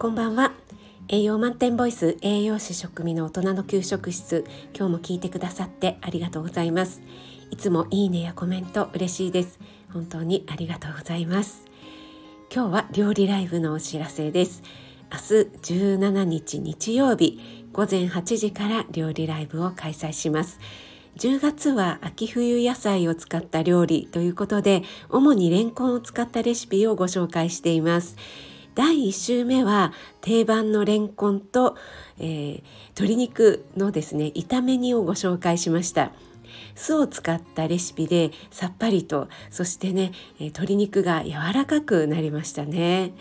こんばんは。栄養満点ボイス栄養士食味の大人の給食室。今日も聞いてくださってありがとうございます。いつもいいねやコメント嬉しいです。本当にありがとうございます。今日は料理ライブのお知らせです。明日17日日曜日午前8時から料理ライブを開催します。10月は秋冬野菜を使った料理ということで主にレンコンを使ったレシピをご紹介しています。第1週目は定番のレンコンと、えー、鶏肉のですね炒め煮をご紹介しました。酢を使ったレシピでさっぱりとそしてね、え、鶏肉が柔らかくなりましたね。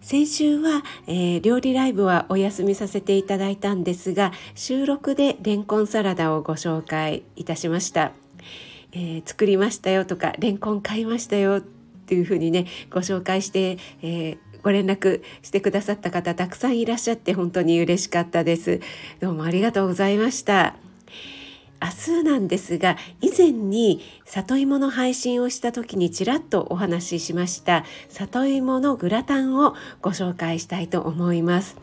先週は、えー、料理ライブはお休みさせていただいたんですが収録でレンコンサラダをご紹介いたしました、えー、作りましたよとかレンコン買いましたよっていうふうにねご紹介して、えー、ご連絡してくださった方たくさんいらっしゃって本当に嬉しかったです。どうもありがとうございました。明日なんですが以前に里芋の配信をした時にちらっとお話ししました里芋のグラタンをご紹介したいと思います。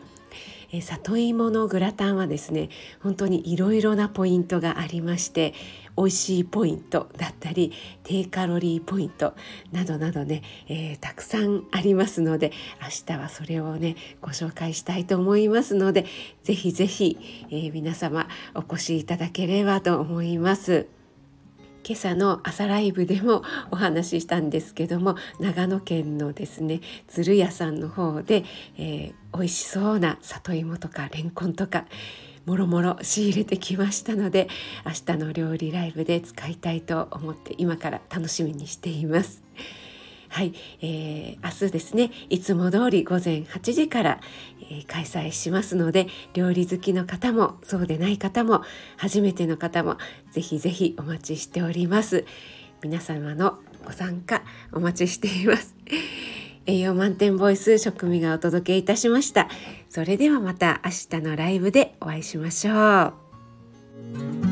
え里芋のグラタンはですね本当にいろいろなポイントがありまして美味しいポイントだったり低カロリーポイントなどなどね、えー、たくさんありますので明日はそれをねご紹介したいと思いますのでぜひぜひ、えー、皆様お越しいただければと思います。今朝の朝ライブでもお話ししたんですけども長野県のですね鶴屋さんの方で、えー、美味しそうな里芋とかレンコンとかもろもろ仕入れてきましたので明日の料理ライブで使いたいと思って今から楽しみにしています。はい、えー、明日ですねいつも通り午前8時から、えー、開催しますので料理好きの方もそうでない方も初めての方もぜひぜひお待ちしております。皆様のご参加お待ちしています。栄養満点ボイス食味がお届けいたしました。それではまた明日のライブでお会いしましょう。